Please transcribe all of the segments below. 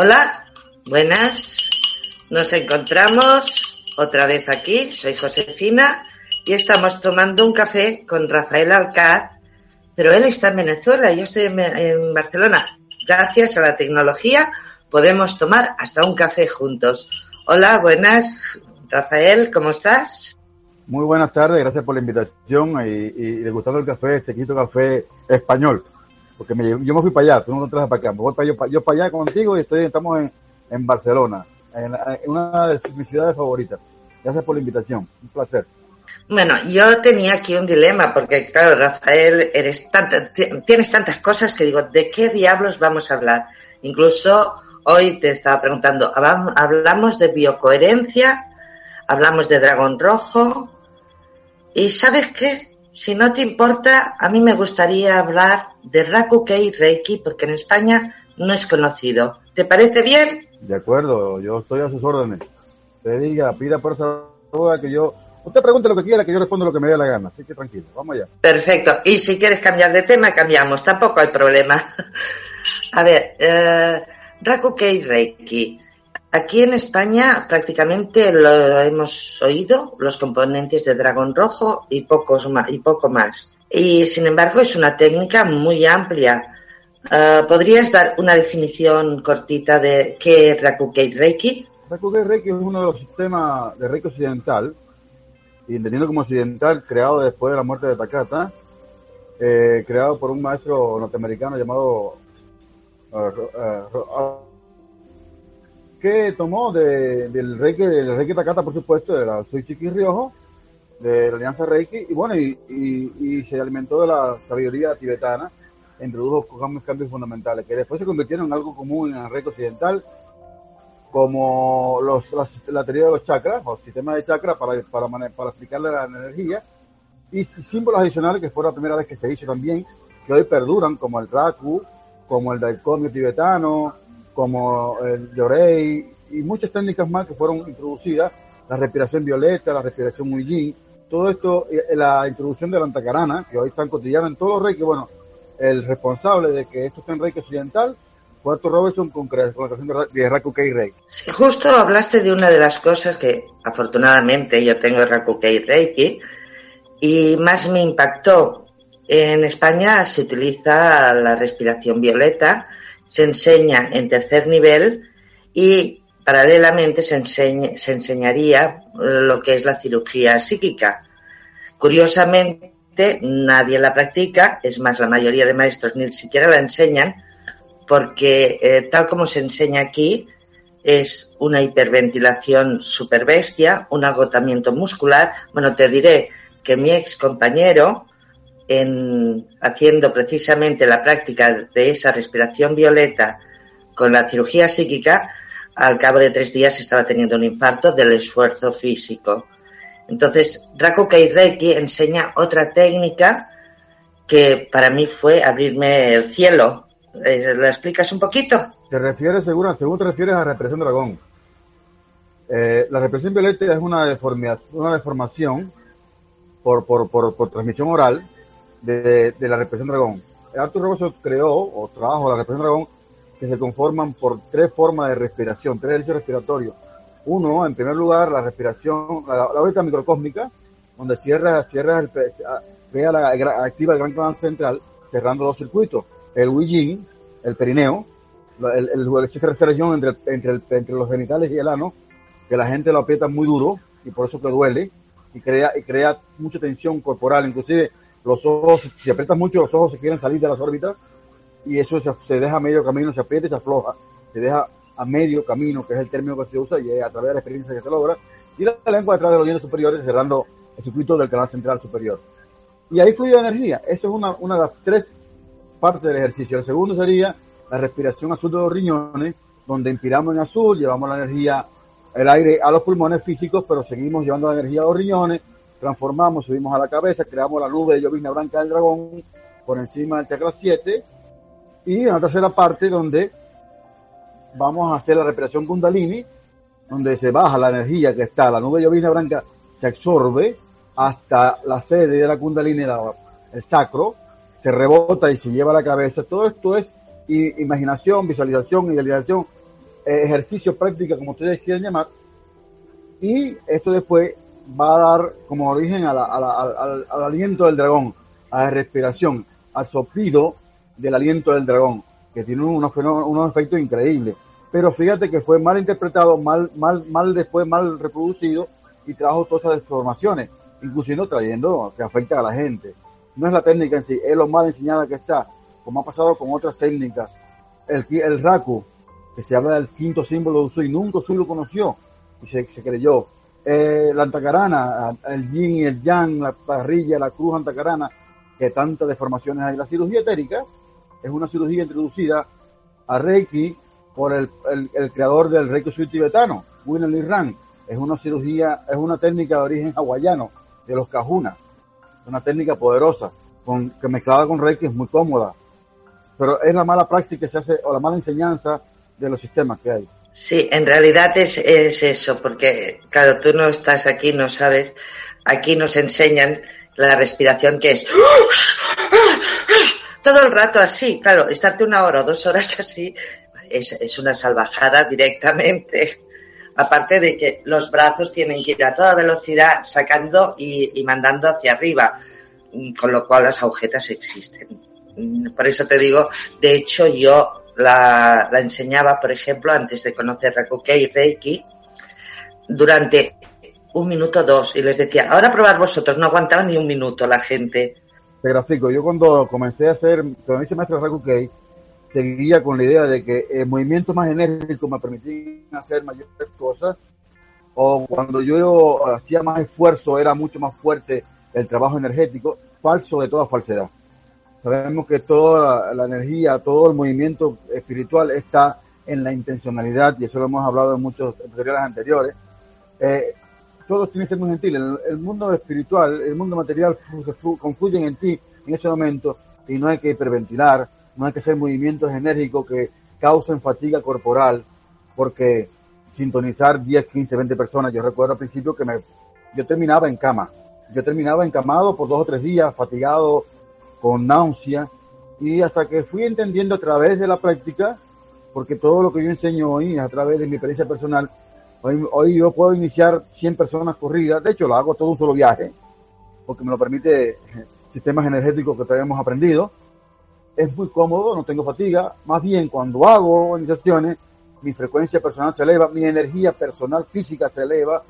Hola, buenas. Nos encontramos otra vez aquí. Soy Josefina y estamos tomando un café con Rafael Alcaz, pero él está en Venezuela y yo estoy en, Barcelona. Gracias a la tecnología podemos tomar hasta un café juntos. Hola, buenas. Rafael, ¿cómo estás? Muy buenas tardes, gracias por la invitación y, y degustando el café, este quinto café español porque me, yo me fui para allá, tú no traes para acá, voy para yo, yo para allá contigo y estoy, estamos en, Barcelona, en, una de mis ciudades favoritas. Gracias por la invitación, un placer. Bueno, yo tenía aquí un dilema, porque claro, Rafael, eres tanta, tienes tantas cosas que digo, ¿de qué diablos vamos a hablar? Incluso hoy te estaba preguntando, hablamos de biocoherencia, hablamos de dragón rojo, y ¿sabes qué? Si no te importa, a mí me gustaría hablar de Rakukei Reiki porque en España no es conocido. ¿Te parece bien? De acuerdo, yo estoy a sus órdenes. Te diga, pida por esa duda que yo... Usted pregunte lo que quiera, que yo respondo lo que me dé la gana. Así que tranquilo, vamos allá. Perfecto. Y si quieres cambiar de tema, cambiamos. Tampoco hay problema. a ver, eh, Rakukei Reiki. Aquí en España prácticamente lo hemos oído, los componentes de dragón rojo y, pocos y poco más. Y sin embargo es una técnica muy amplia. Uh, ¿Podrías dar una definición cortita de qué es Rakukei Reiki? Rakukei Reiki es uno de los sistemas de Reiki occidental, y entendiendo como occidental, creado después de la muerte de Takata, eh, creado por un maestro norteamericano llamado uh, uh, que tomó de, del Reiki, del Reiki Takata, por supuesto, de la Suichiki Ryojo, de la Alianza Reiki, y bueno, y, y, se alimentó de la sabiduría tibetana, introdujo cambios, fundamentales, que después se convirtieron en algo común en el Reiki occidental, como los, la teoría de los chakras, o sistema de chakras para, para, para explicarle la energía, y símbolos adicionales que fue la primera vez que se hizo también, que hoy perduran, como el Raku, como el Daikomi tibetano, como el Yorei y muchas técnicas más que fueron introducidas, la respiración violeta, la respiración Yin, todo esto, la introducción de la antacarana, que hoy están cotidiana en todos los reiki, bueno, el responsable de que esto esté en reiki occidental fue Arthur Robertson con, con la de Rakukei Reiki. Sí, justo hablaste de una de las cosas que afortunadamente yo tengo Rakukei Reiki y más me impactó. En España se utiliza la respiración violeta, se enseña en tercer nivel y paralelamente se, se enseñaría lo que es la cirugía psíquica. Curiosamente, nadie la practica, es más, la mayoría de maestros ni siquiera la enseñan, porque eh, tal como se enseña aquí, es una hiperventilación super bestia, un agotamiento muscular. Bueno, te diré que mi ex compañero en, haciendo precisamente la práctica de esa respiración violeta con la cirugía psíquica, al cabo de tres días estaba teniendo un infarto del esfuerzo físico. Entonces, Rakukei Reiki enseña otra técnica que para mí fue abrirme el cielo. Eh, ¿Lo explicas un poquito? Te refieres, seguro, según te refieres a represión dragón. Eh, la represión violeta es una, deformidad, una deformación por, por, por, por transmisión oral de, de la represión dragón. Arthur Robertson creó o trabajó la represión dragón que se conforman por tres formas de respiración, tres ejercicios respiratorios. Uno, en primer lugar, la respiración, la, la órbita microcósmica, donde cierra, cierra el, crea la, activa el gran canal central, cerrando los circuitos. El Wijin, el perineo, el, el, existe región entre, entre, entre los genitales y el ano, que la gente lo aprieta muy duro y por eso que duele y crea, y crea mucha tensión corporal, inclusive los ojos, si aprietas mucho los ojos se quieren salir de las órbitas y eso se, deja a medio camino, se aprieta y se afloja, se deja a medio camino, que es el término que se usa y a través de la experiencia que se logra, y la lengua detrás de los dientes superiores cerrando el circuito del canal central superior. Y ahí fluye energía. Eso es una, una de las tres partes del ejercicio. El segundo sería la respiración azul de los riñones, donde inspiramos en azul, llevamos la energía, el aire a los pulmones físicos, pero seguimos llevando la energía a los riñones, transformamos, subimos a la cabeza, creamos la nube de llovizna blanca del dragón por encima del chakra 7, y en la tercera parte donde vamos a hacer la respiración kundalini, donde se baja la energía que está, la nube de llovizna blanca se absorbe hasta la sede de la kundalini, el sacro, se rebota y se lleva a la cabeza. Todo esto es imaginación, visualización, idealización, eh, ejercicio, práctica, como ustedes quieran llamar. Y esto después va a dar como origen al, aliento del dragón, a la respiración, al soplido del aliento del dragón, que tiene unos, unos efectos increíbles. Pero fíjate que fue mal interpretado, mal, mal, mal después, mal reproducido y trajo todas esas deformaciones, inclusive trayendo que afecta a la gente. No es la técnica en sí, es lo mal enseñada que está como ha pasado con otras técnicas. El, el Raku, que se habla del quinto símbolo de Usui, nunca Usui lo conoció y se, creyó. Eh, la antacarana, el yin y el yang, la parrilla, la cruz antacarana, que tantas deformaciones hay. La cirugía etérica es una cirugía introducida a Reiki por el, el, creador del Reiki Sui tibetano, William Lee Rang. Es una cirugía, es una técnica de origen hawaiano, de los Kahuna. Una técnica poderosa, con, que mezclada con Reiki es muy cómoda pero es la mala práctica que se hace o la mala enseñanza de los sistemas que hay. Sí, en realidad es, es eso, porque claro, tú no estás aquí, no sabes, aquí nos enseñan la respiración que es todo el rato así, claro, estarte una hora o dos horas así es, una salvajada directamente. Aparte de que los brazos tienen que ir a toda velocidad sacando y, mandando hacia arriba, con lo cual las agujetas existen. Mm, por eso te digo, de hecho yo la, enseñaba, por ejemplo, antes de conocer Rakukei y Reiki, durante un minuto dos, y les decía, ahora probar vosotros, no aguantaba ni un minuto la gente. Te grafico, yo cuando comencé a hacer, cuando hice maestro Rakukei, seguía con la idea de que el movimiento más enérgico me permitían hacer mayores cosas, o cuando yo hacía más esfuerzo era mucho más fuerte el trabajo energético, falso de toda falsedad. Sabemos que toda la, energía, todo el movimiento espiritual está en la intencionalidad, y eso lo hemos hablado en muchos tutoriales anteriores. Eh, todos tienen que ser muy gentiles. El, mundo espiritual, el mundo material confluyen en ti en ese momento y no hay que hiperventilar, no hay que hacer movimientos enérgicos que causen fatiga corporal, porque sintonizar 10, 15, 20 personas, yo recuerdo al principio que me, yo terminaba en cama, yo terminaba encamado por dos o tres días, fatigado, con náusea, y hasta que fui entendiendo a través de la práctica, porque todo lo que yo enseño hoy a través de mi experiencia personal. Hoy, hoy yo puedo iniciar 100 personas corridas, de hecho lo hago todo un solo viaje, porque me lo permite sistemas energéticos que tenemos aprendido. Es muy cómodo, no tengo fatiga, más bien cuando hago iniciaciones, mi frecuencia personal se eleva, mi energía personal física se eleva,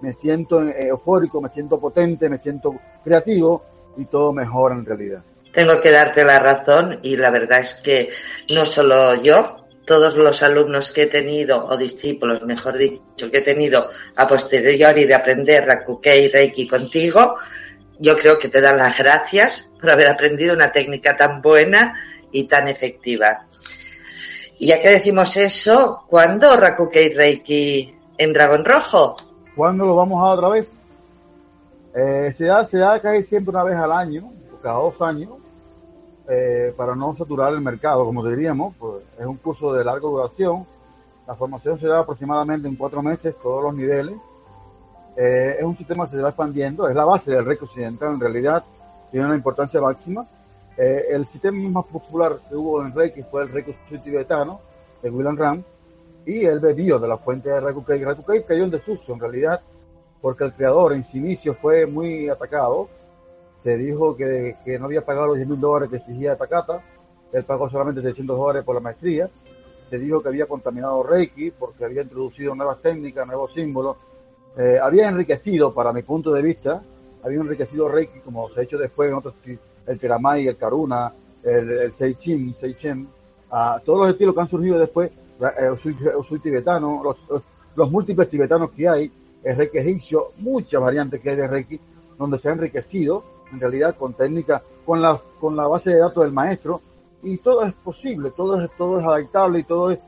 me siento eufórico, me siento potente, me siento creativo, y todo mejora en realidad. Tengo que darte la razón y la verdad es que no solo yo, todos los alumnos que he tenido, o discípulos, mejor dicho, que he tenido a posteriori de aprender Rakukei Reiki contigo, yo creo que te dan las gracias por haber aprendido una técnica tan buena y tan efectiva. Y ya que decimos eso, ¿cuándo Rakukei Reiki en Dragón Rojo? ¿Cuándo lo vamos a otra vez? Eh, se, da, se da casi siempre una vez al año, cada dos años, eh, para no saturar el mercado, como diríamos, pues es un curso de larga duración. La formación se da aproximadamente en cuatro meses, todos los niveles. Eh, es un sistema que se va expandiendo, es la base del Reiki Occidental, en realidad tiene una importancia máxima. el sistema más popular que hubo en Reiki fue el Reiki tibetano, de William Ram, y él bebió de la fuente de Reiki. Reiki cayó en desuso, en realidad porque el creador en su inicio fue muy atacado. Se dijo que, que no había pagado los 10 mil dólares que exigía Takata. Él pagó solamente 600 dólares por la maestría. se dijo que había contaminado Reiki porque había introducido nuevas técnicas, nuevos símbolos. Eh, había enriquecido, para mi punto de vista, había enriquecido Reiki como se ha hecho después en otros, el Teramai, el Karuna, el, el a todos los estilos que han surgido después, el Usui, tibetano, los, los, múltiples tibetanos que hay, el Reiki egipcio, muchas variantes que hay de Reiki, donde se ha enriquecido en realidad con técnicas, con la, con la base de datos del maestro, y todo es posible, todo es, todo es adaptable y todo es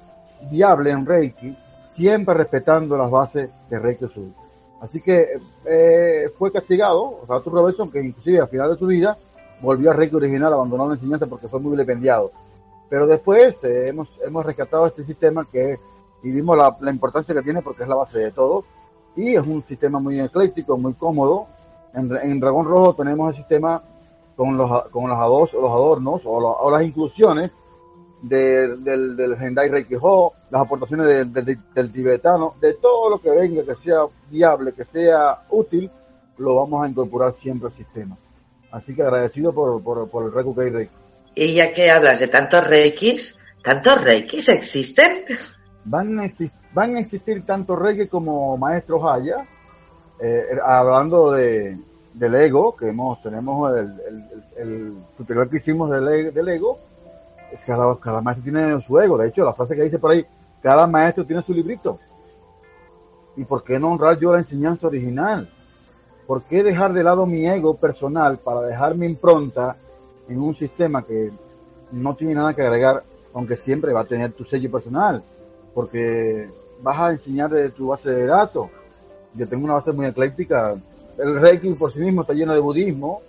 viable en Reiki, siempre respetando las bases de Reiki Sur. Así que eh, fue castigado, Arthur Robertson, que inclusive al final de su vida volvió a Reiki original, abandonó la enseñanza porque fue muy vilipendiado. Pero después eh, hemos, hemos rescatado este sistema que y vimos la, la, importancia que tiene porque es la base de todo y es un sistema muy ecléctico, muy cómodo. En, en Dragón Rojo tenemos el sistema con los, con los, ados, los adornos o, o, las inclusiones de, del, del Hendai Reiki Ho, las aportaciones de, de, del tibetano, de todo lo que venga, que sea viable, que sea útil, lo vamos a incorporar siempre al sistema. Así que agradecido por, por, por el Reiki Reiki. Y ya que hablas de tantos Reikis, ¿tantos Reikis existen? Van a, van a existir tanto Reiki como maestros Haya, eh, hablando de, del ego, que hemos, tenemos el, el, tutorial que hicimos del, e, del ego, cada, cada maestro tiene su ego. De hecho, la frase que dice por ahí, cada maestro tiene su librito. ¿Y por qué no honrar yo la enseñanza original? ¿Por qué dejar de lado mi ego personal para dejar mi impronta en un sistema que no tiene nada que agregar, aunque siempre va a tener tu sello personal? Porque vas a enseñar de tu base de datos. Yo tengo una base muy ecléctica, el Reiki por sí mismo está lleno de budismo.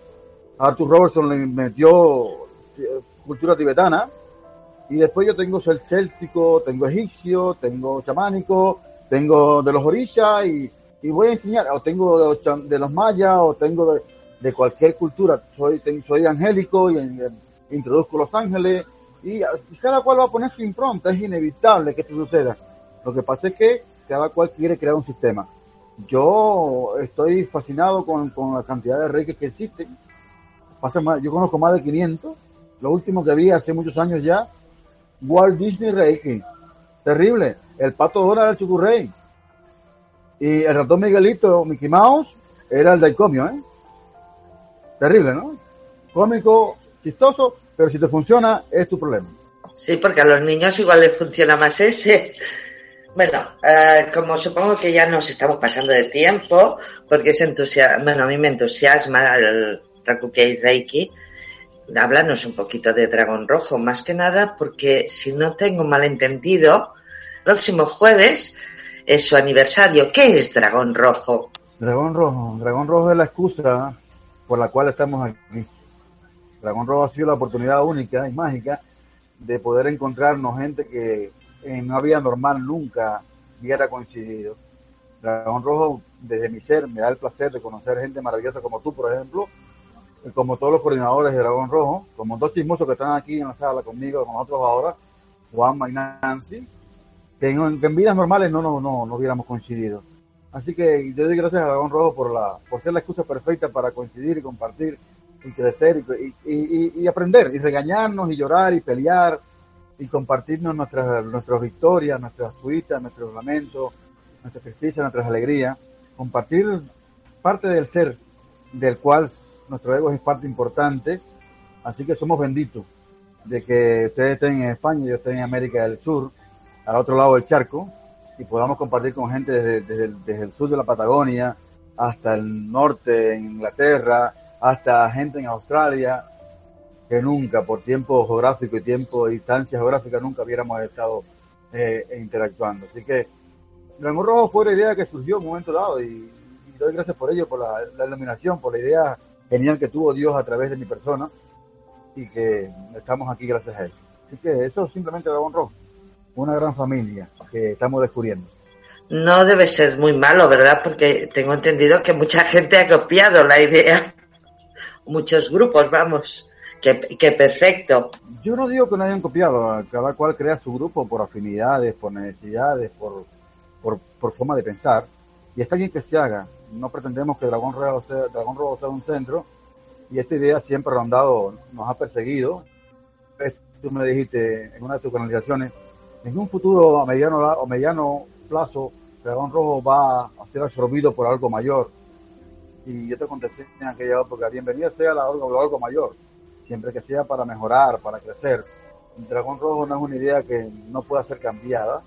Arthur Robertson le metió eh, cultura tibetana. Y después yo tengo el céltico, tengo egipcio, tengo chamánico, tengo de los orishas y, y voy a enseñar, o tengo de los, de los mayas, o tengo de, de, cualquier cultura. Soy, soy angélico y, y, introduzco los ángeles y, y, cada cual va a poner su impronta. Es inevitable que esto suceda. Lo que pasa es que cada cual quiere crear un sistema yo estoy fascinado con, con la cantidad de reiki que existen. Pasa más, yo conozco más de 500. Lo último que vi hace muchos años ya, Walt Disney Reiki. Terrible. El pato Donald el Chucurrey. Y el ratón Miguelito, Mickey Mouse, era el del comio, ¿eh? Terrible, ¿no? Cómico, chistoso, pero si te funciona, es tu problema. Sí, porque a los niños igual les funciona más ese. Bueno, eh, como supongo que ya nos estamos pasando de tiempo, porque es entusiasma, bueno, a mí me entusiasma el Rakukei Reiki, háblanos un poquito de Dragón Rojo, más que nada porque si no tengo malentendido, próximo jueves es su aniversario. ¿Qué es Dragón Rojo? Dragón Rojo, Dragón Rojo es la excusa por la cual estamos aquí. Dragón Rojo ha sido la oportunidad única y mágica de poder encontrarnos gente que en una vida normal nunca hubiera coincidido. Dragón Rojo, desde mi ser, me da el placer de conocer gente maravillosa como tú, por ejemplo, y como todos los coordinadores de Dragón Rojo, como dos chismosos que están aquí en la sala conmigo, con nosotros ahora, Juan y Nancy, que en, en, vidas normales no, no, no, no hubiéramos coincidido. Así que yo doy gracias a Dragón Rojo por, la, por ser la excusa perfecta para coincidir y compartir y crecer y, y, y, y aprender, y regañarnos y llorar y pelear y compartirnos nuestras, nuestras victorias, nuestras cuitas, nuestros lamentos, nuestras tristezas, nuestras alegrías, compartir parte del ser del cual nuestro ego es parte importante, así que somos benditos de que ustedes estén en España yo esté en América del Sur, al otro lado del charco, y podamos compartir con gente desde, desde, el, desde el sur de la Patagonia hasta el norte en Inglaterra, hasta gente en Australia, que nunca, por tiempo geográfico y tiempo, distancia geográfica, nunca hubiéramos estado eh, interactuando. Así que Dragón Rojo fue la idea que surgió en un momento dado y, doy gracias por ello, por la, la, iluminación, por la idea genial que tuvo Dios a través de mi persona y que estamos aquí gracias a él. Así que eso es simplemente Dragón Rojo, una gran familia que estamos descubriendo. No debe ser muy malo, ¿verdad? Porque tengo entendido que mucha gente ha copiado la idea. Muchos grupos, vamos. Que, perfecto. Yo no digo que no hayan copiado, cada cual crea su grupo por afinidades, por necesidades, por, por, forma de pensar, y está bien que se haga. No pretendemos que Dragón Rojo sea, Dragón Rojo sea un centro, y esta idea siempre rondado, nos ha perseguido. Tú me dijiste en una de tus canalizaciones, en un futuro a mediano o mediano plazo, Dragón Rojo va a ser absorbido por algo mayor. Y yo te contesté en aquella época, bienvenido sea la, algo, algo mayor, siempre que sea para mejorar, para crecer. El Dragón Rojo no es una idea que no pueda ser cambiada,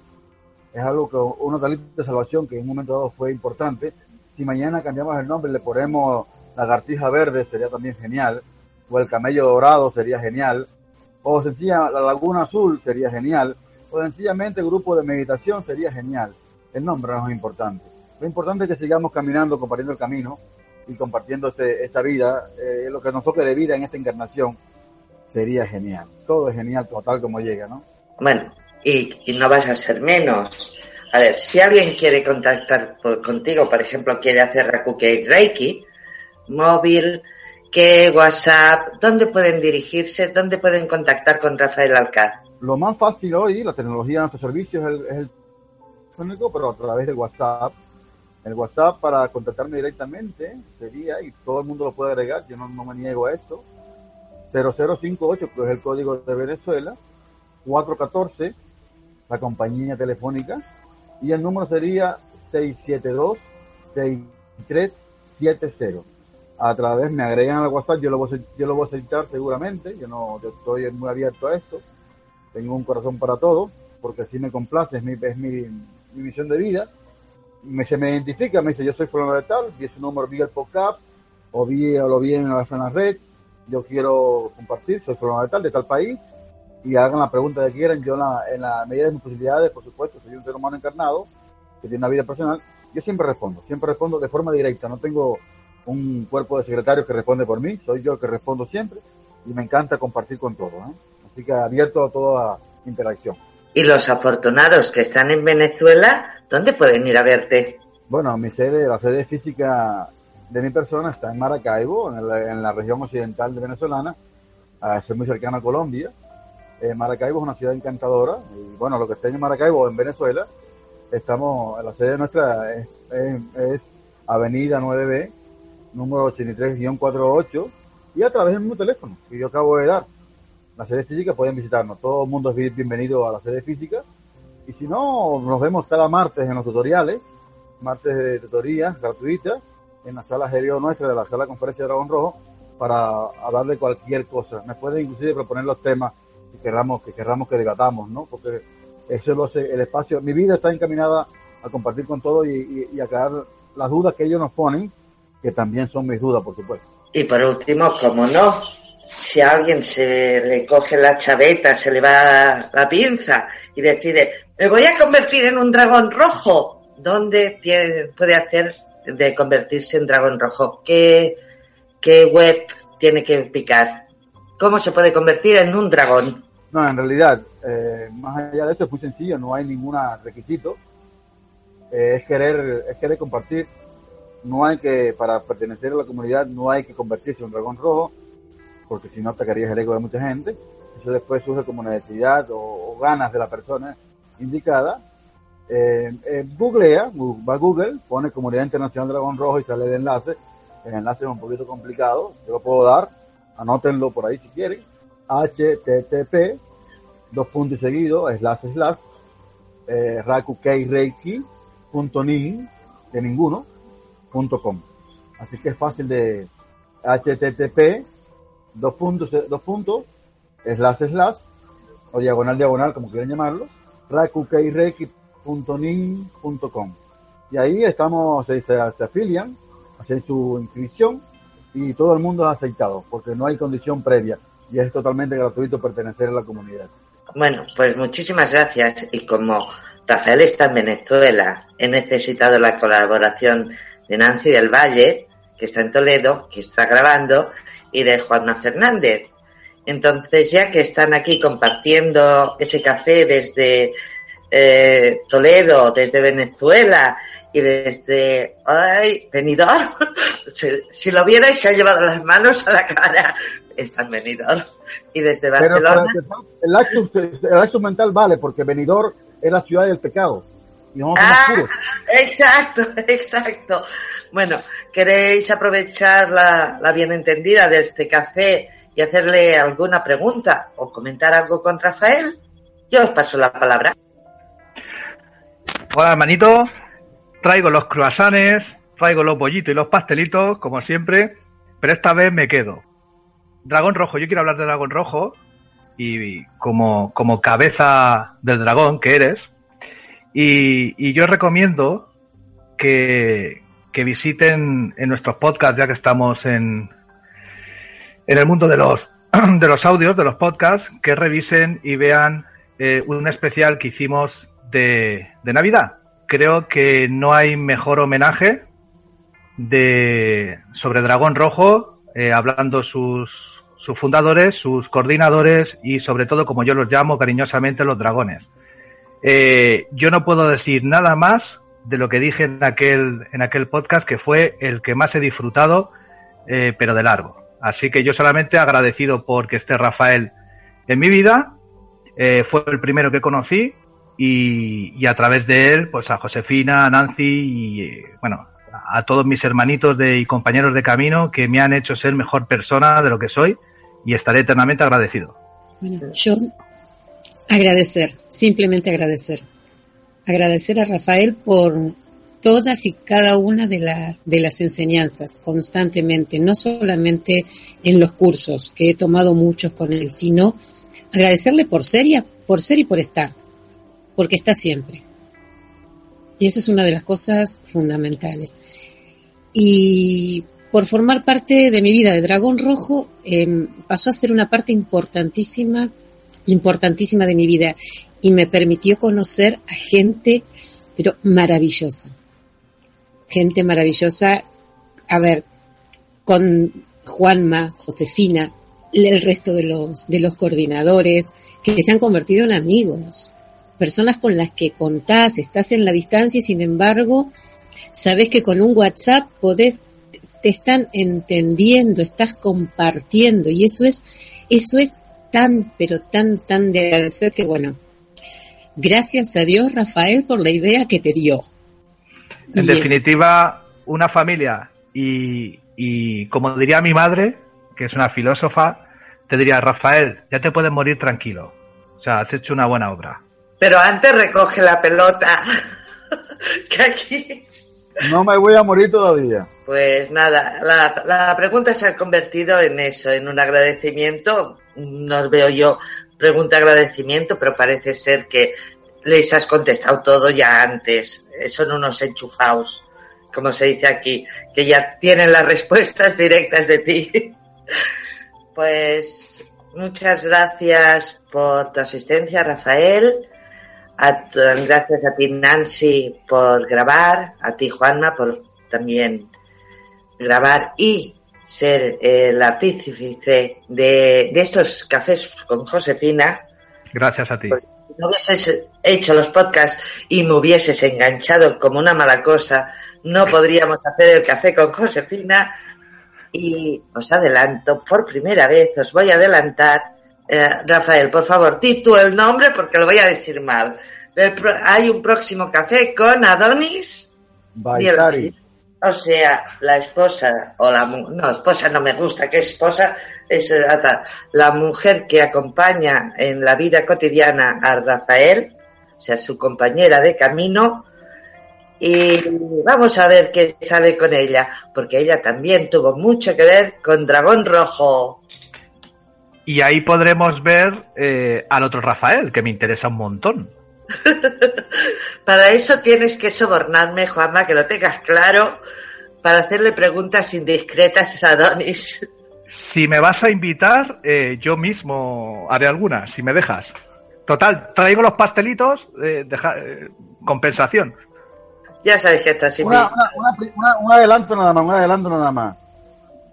es algo que una talita de salvación que en un momento dado fue importante. Si mañana cambiamos el nombre le ponemos lagartija verde, sería también genial, o el camello dorado sería genial, o sencilla la laguna azul sería genial, o sencillamente grupo de meditación sería genial. El nombre no es importante. Lo importante es que sigamos caminando, compartiendo el camino y compartiendo este, esta vida, eh, lo que nos toque de vida en esta encarnación, sería genial. Todo es genial, total como llega, ¿no? Bueno, y, no vas a ser menos. A ver, si alguien quiere contactar contigo, por ejemplo, quiere hacer Rakuke Reiki, móvil, ¿qué WhatsApp? ¿Dónde pueden dirigirse? ¿Dónde pueden contactar con Rafael Alcázar? Lo más fácil hoy, la tecnología de nuestros servicios es el, es el pero a través del WhatsApp. El WhatsApp para contactarme directamente sería, y todo el mundo lo puede agregar, yo no, me niego a esto, 0058, que es el código de Venezuela, 414 la compañía telefónica, y el número sería 672-6370. A través, me agregan al WhatsApp, yo lo voy yo lo voy a aceptar seguramente, yo no estoy muy abierto a esto, tengo un corazón para todo, porque así me complace, es mi, es mi, mi misión de vida. Me, se me identifica, me dice, yo soy fulano de tal, vi su número, vi el podcast, o vi, o lo vi en la, en red, yo quiero compartir, soy fulano de tal, de tal país, y hagan la pregunta que quieran. Yo, en la, en la medida de mis posibilidades, por supuesto, soy un ser humano encarnado que tiene una vida personal. Yo siempre respondo, siempre respondo de forma directa. No tengo un cuerpo de secretarios que responde por mí, soy yo el que respondo siempre y me encanta compartir con todos. ¿eh? Así que abierto a toda interacción. ¿Y los afortunados que están en Venezuela, dónde pueden ir a verte? Bueno, mi sede, la sede física de mi persona está en Maracaibo, en la, región occidental de venezolana, es muy cercana a Colombia. Eh, Maracaibo es una ciudad encantadora. Y bueno, lo que está en Maracaibo, en Venezuela, estamos, la sede nuestra es, es, Avenida 9B, número 83-48, y a través del mismo teléfono que yo acabo de dar. La sede física pueden visitarnos. Todo el mundo es bienvenido a la sede física. Y si no, nos vemos cada martes en los tutoriales, martes de tutorías gratuitas, en la sala exterior nuestra de la sala conferencia de Dragón Rojo, para hablar de cualquier cosa. Me pueden inclusive proponer los temas que querramos que querramos que debatamos, ¿no? Porque eso lo hace el espacio. Mi vida está encaminada a compartir con todos y, y, y las dudas que ellos nos ponen, que también son mis dudas, por supuesto. Y por último, como no, si alguien se le coge la chaveta, se le va la pinza y decide, me voy a convertir en un dragón rojo, ¿dónde puede hacer de convertirse en dragón rojo? ¿Qué, qué web tiene que picar? ¿Cómo se puede convertir en un dragón? No, en realidad, eh, más allá de eso es muy sencillo, no hay ningún requisito. Eh, es querer, es querer compartir. No hay que, para pertenecer a la comunidad, no hay que convertirse en un dragón rojo, porque si no atacarías el ego de mucha gente. Eso después surge como necesidad o, o ganas de la persona indicada. Eh, eh, googlea, va a Google, pone Comunidad Internacional Dragón Rojo y sale el enlace. El enlace es un poquito complicado, yo lo puedo dar, anótenlo por ahí si quieren, http, dos puntos y seguido, slash slash, eh, rakukeireiki.nin, de ninguno, punto com. Así que es fácil de http, dos puntos, dos puntos, slash slash, o diagonal diagonal, como quieran llamarlo, rakukeireiki.nin.com. Y ahí estamos, se, se, afilian, hacen su inscripción y todo el mundo es aceitado, porque no hay condición previa y es totalmente gratuito pertenecer a la comunidad. Bueno, pues muchísimas gracias y como Rafael está en Venezuela, he necesitado la colaboración de Nancy del Valle, que está en Toledo, que está grabando, y de Juanma Fernández. Entonces, ya que están aquí compartiendo ese café desde eh, Toledo, desde Venezuela y desde ay, Benidorm, si, si, lo vierais se ha llevado las manos a la cara, está en Benidorm. Y desde Barcelona... Pero, el, acto, el acto mental vale, porque Benidorm es la ciudad del pecado. Y ah, exacto, exacto. Bueno, ¿queréis aprovechar la, la bien entendida de este café y hacerle alguna pregunta o comentar algo con Rafael? Yo os paso la palabra. Hola, hermanito. Traigo los croissants, traigo los bollitos y los pastelitos, como siempre, pero esta vez me quedo. Dragón Rojo, yo quiero hablar de Dragón Rojo y como, como cabeza del dragón que eres. Y, y yo recomiendo que, que visiten en nuestros podcasts, ya que estamos en, en el mundo de los, de los audios, de los podcasts, que revisen y vean eh, un especial que hicimos de, Navidad. Creo que no hay mejor homenaje de sobre Dragón Rojo, eh, hablando sus, sus fundadores, sus coordinadores y sobre todo, como yo los llamo cariñosamente, los dragones. Eh, yo no puedo decir nada más de lo que dije en aquel, en aquel podcast, que fue el que más he disfrutado, pero de largo. Así que yo solamente agradecido porque esté Rafael en mi vida, eh, fue el primero que conocí y, y, a través de él, pues a Josefina, a Nancy y, bueno, a todos mis hermanitos de, y compañeros de camino que me han hecho ser mejor persona de lo que soy y estaré eternamente agradecido. Bueno, yo agradecer, simplemente agradecer. Agradecer a Rafael por todas y cada una de las, de las enseñanzas constantemente, no solamente en los cursos, que he tomado muchos con él, sino agradecerle por ser y, por ser y por estar, porque está siempre. Y esa es una de las cosas fundamentales. Y por formar parte de mi vida de Dragón Rojo, eh, pasó a ser una parte importantísima, importantísima de mi vida y me permitió conocer a gente, pero maravillosa. Gente maravillosa, a ver, con Juanma, Josefina, el resto de los, de los coordinadores, que se han convertido en amigos, personas con las que contás, estás en la distancia y sin embargo, sabes que con un WhatsApp podés te están entendiendo, estás compartiendo. Y eso es eso es tan pero tan tan de agradecer que bueno, gracias a Dios Rafael por la idea que te dio. En definitiva, es... una familia y, y como diría mi madre, que es una filósofa, te diría, Rafael, ya te puedes morir tranquilo. O sea, has hecho una buena obra. Pero antes recoge la pelota. que aquí. No me voy a morir todavía. Pues nada, la, la, pregunta se ha convertido en eso, en un agradecimiento. No veo yo pregunta agradecimiento, pero parece ser que les has contestado todo ya antes. Son unos enchufados, como se dice aquí, que ya tienen las respuestas directas de ti. Pues muchas gracias por tu asistencia, Rafael. A tu, gracias a ti, Nancy, por grabar. A ti, Juanma, por también grabar y ser el artífice de, de estos cafés con Josefina. Gracias a ti. Porque si no hubieses hecho los podcasts y me hubieses enganchado como una mala cosa, no podríamos hacer el café con Josefina. Y os adelanto, por primera vez os voy a adelantar, eh, Rafael, por favor, di tú el nombre porque lo voy a decir mal. Pro, hay un próximo café con Adonis. Baitari. O sea, la esposa, o la no, esposa no me gusta, que esposa es la mujer que acompaña en la vida cotidiana a Rafael, o sea, su compañera de camino, y vamos a ver qué sale con ella, porque ella también tuvo mucho que ver con Dragón Rojo. Y ahí podremos ver eh, al otro Rafael, que me interesa un montón. para eso tienes que sobornarme, Juanma, que lo tengas claro, para hacerle preguntas indiscretas a Adonis. Si me vas a invitar, eh, yo mismo haré algunas, si me dejas. Total, traigo los pastelitos, eh, deja, eh, compensación. Ya sabes que estás sin una, una, una, un adelanto nada más, un adelanto nada más.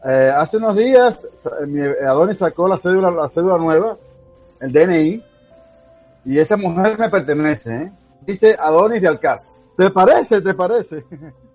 Eh, hace unos días, mi Adonis sacó la cédula, la cédula nueva, el DNI, y esa mujer me pertenece, ¿eh? Dice Adonis de Alcaz. ¿Te parece? ¿Te parece?